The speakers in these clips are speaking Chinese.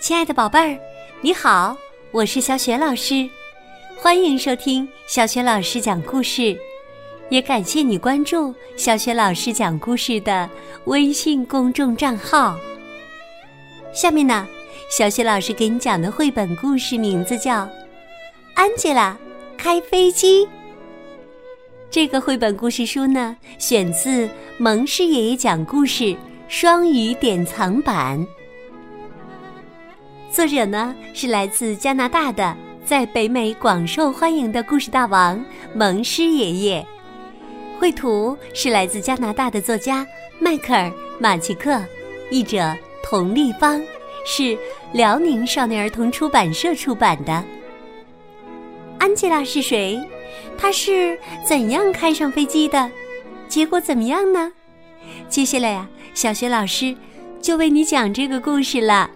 亲爱的宝贝儿，你好，我是小雪老师，欢迎收听小雪老师讲故事，也感谢你关注小雪老师讲故事的微信公众账号。下面呢，小雪老师给你讲的绘本故事名字叫《安吉拉开飞机》。这个绘本故事书呢，选自蒙氏爷爷讲故事双语典藏版。作者呢是来自加拿大的，在北美广受欢迎的故事大王蒙师爷爷。绘图是来自加拿大的作家迈克尔·马奇克，译者佟立芳，是辽宁少年儿童出版社出版的。安吉拉是谁？她是怎样开上飞机的？结果怎么样呢？接下来呀，小学老师就为你讲这个故事了。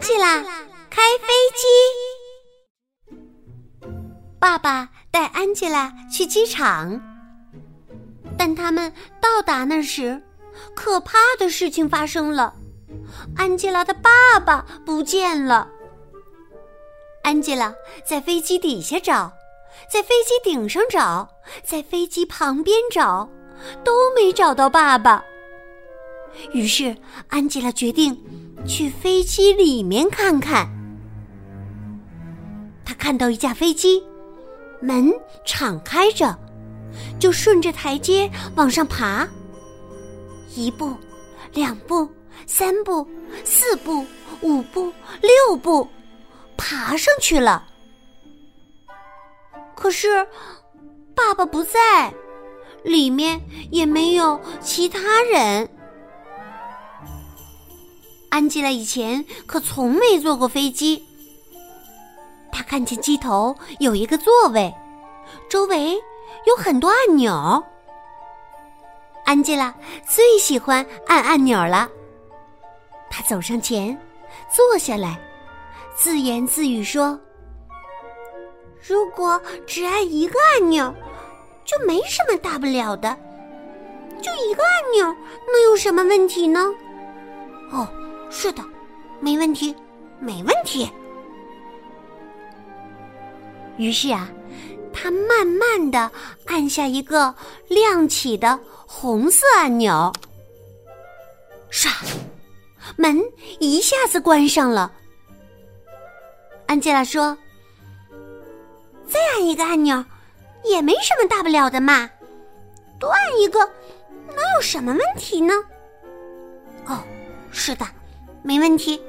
安吉拉开飞机。爸爸带安吉拉去机场，但他们到达那时，可怕的事情发生了：安吉拉的爸爸不见了。安吉拉在飞机底下找，在飞机顶上找，在飞机旁边找，都没找到爸爸。于是，安吉拉决定。去飞机里面看看，他看到一架飞机，门敞开着，就顺着台阶往上爬。一步，两步，三步，四步，五步，六步，爬上去了。可是，爸爸不在，里面也没有其他人。安吉拉以前可从没坐过飞机。他看见机头有一个座位，周围有很多按钮。安吉拉最喜欢按按钮了。他走上前，坐下来，自言自语说：“如果只按一个按钮，就没什么大不了的。就一个按钮，能有什么问题呢？”哦。是的，没问题，没问题。于是啊，他慢慢的按下一个亮起的红色按钮，唰，门一下子关上了。安吉拉说：“再按一个按钮，也没什么大不了的嘛，多按一个，能有什么问题呢？”哦，是的。没问题，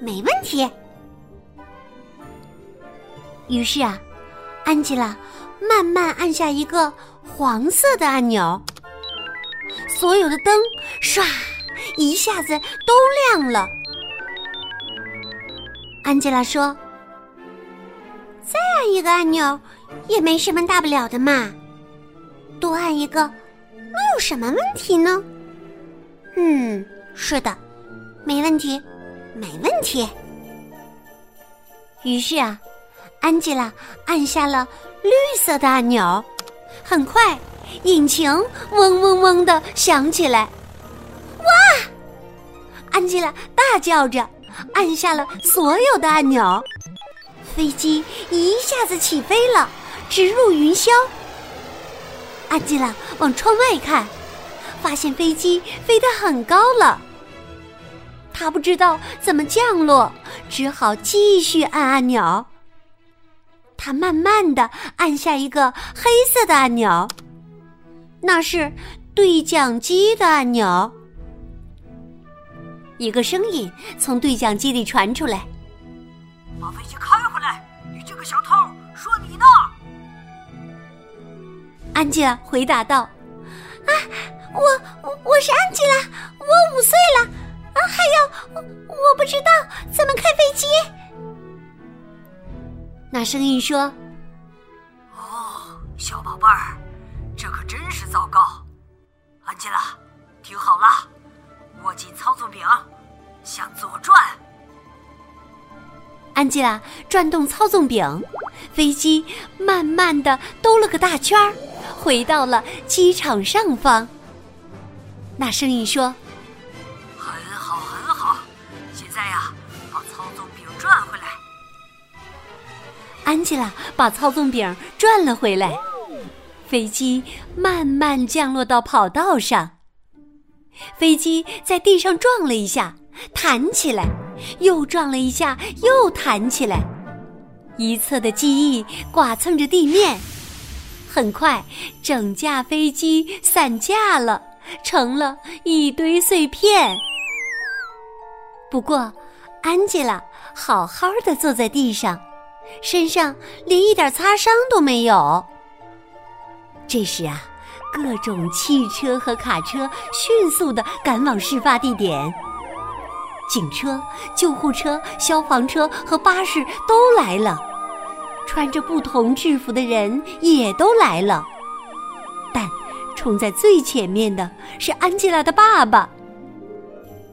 没问题。于是啊，安吉拉慢慢按下一个黄色的按钮，所有的灯唰一下子都亮了。安吉拉说：“再按一个按钮也没什么大不了的嘛，多按一个能有什么问题呢？”嗯，是的。没问题，没问题。于是啊，安吉拉按下了绿色的按钮，很快，引擎嗡嗡嗡的响起来。哇！安吉拉大叫着按下了所有的按钮，飞机一下子起飞了，直入云霄。安吉拉往窗外看，发现飞机飞得很高了。他不知道怎么降落，只好继续按按钮。他慢慢的按下一个黑色的按钮，那是对讲机的按钮。一个声音从对讲机里传出来：“把飞机开回来！你这个小偷，说你呢！”安吉拉回答道：“啊，我我我是安吉拉，我五岁了。”啊，还有，我我不知道怎么开飞机。那声音说：“哦，小宝贝儿，这可真是糟糕。安吉拉，听好了，握紧操纵柄，向左转。”安吉拉转动操纵柄，飞机慢慢的兜了个大圈儿，回到了机场上方。那声音说。安吉拉把操纵柄转了回来，飞机慢慢降落到跑道上。飞机在地上撞了一下，弹起来，又撞了一下，又弹起来。一侧的机翼剐蹭着地面，很快，整架飞机散架了，成了一堆碎片。不过，安吉拉好好的坐在地上，身上连一点擦伤都没有。这时啊，各种汽车和卡车迅速的赶往事发地点，警车、救护车、消防车和巴士都来了，穿着不同制服的人也都来了，但冲在最前面的是安吉拉的爸爸。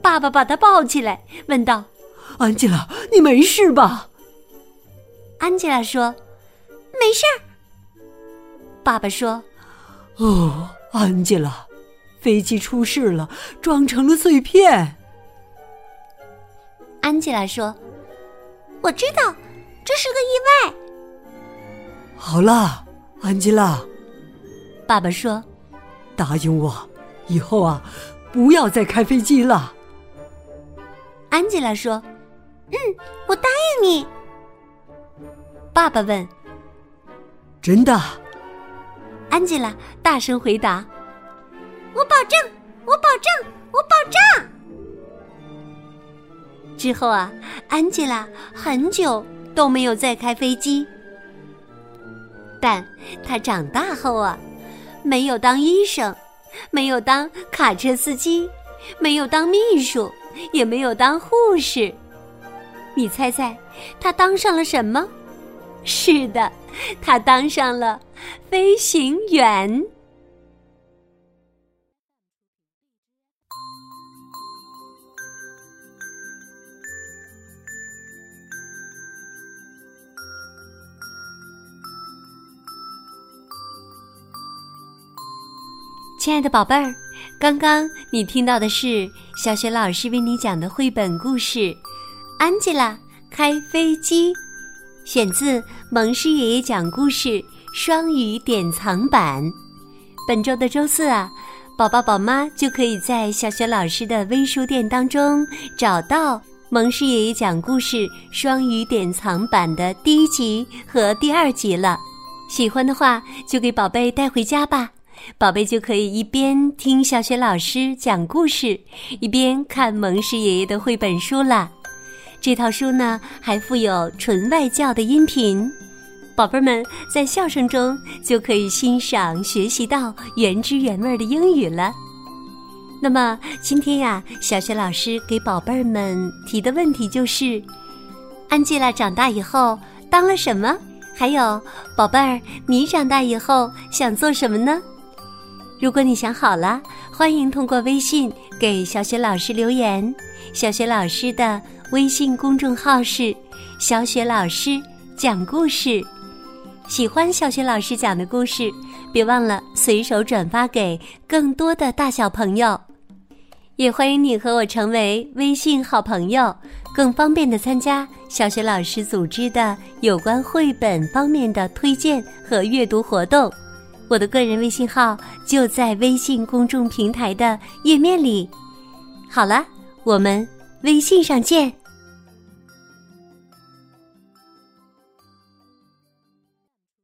爸爸把她抱起来，问道。安吉拉，你没事吧？安吉拉说：“没事儿。”爸爸说：“哦，安吉拉，飞机出事了，撞成了碎片。”安吉拉说：“我知道，这是个意外。”好了，安吉拉，爸爸说：“答应我，以后啊，不要再开飞机了。”安吉拉说。嗯，我答应你。爸爸问：“真的？”安吉拉大声回答：“我保证，我保证，我保证。”之后啊，安吉拉很久都没有再开飞机。但她长大后啊，没有当医生，没有当卡车司机，没有当秘书，也没有当护士。你猜猜，他当上了什么？是的，他当上了飞行员。亲爱的宝贝儿，刚刚你听到的是小雪老师为你讲的绘本故事。安吉拉开飞机，选自蒙师爷爷讲故事双语典藏版。本周的周四啊，宝宝宝妈就可以在小雪老师的微书店当中找到蒙师爷爷讲故事双语典藏版的第一集和第二集了。喜欢的话，就给宝贝带回家吧，宝贝就可以一边听小雪老师讲故事，一边看蒙师爷爷的绘本书了。这套书呢，还附有纯外教的音频，宝贝儿们在笑声中就可以欣赏、学习到原汁原味的英语了。那么今天呀，小雪老师给宝贝儿们提的问题就是：安吉拉长大以后当了什么？还有，宝贝儿，你长大以后想做什么呢？如果你想好了，欢迎通过微信给小雪老师留言。小雪老师的。微信公众号是“小雪老师讲故事”，喜欢小雪老师讲的故事，别忘了随手转发给更多的大小朋友。也欢迎你和我成为微信好朋友，更方便的参加小雪老师组织的有关绘本方面的推荐和阅读活动。我的个人微信号就在微信公众平台的页面里。好了，我们微信上见。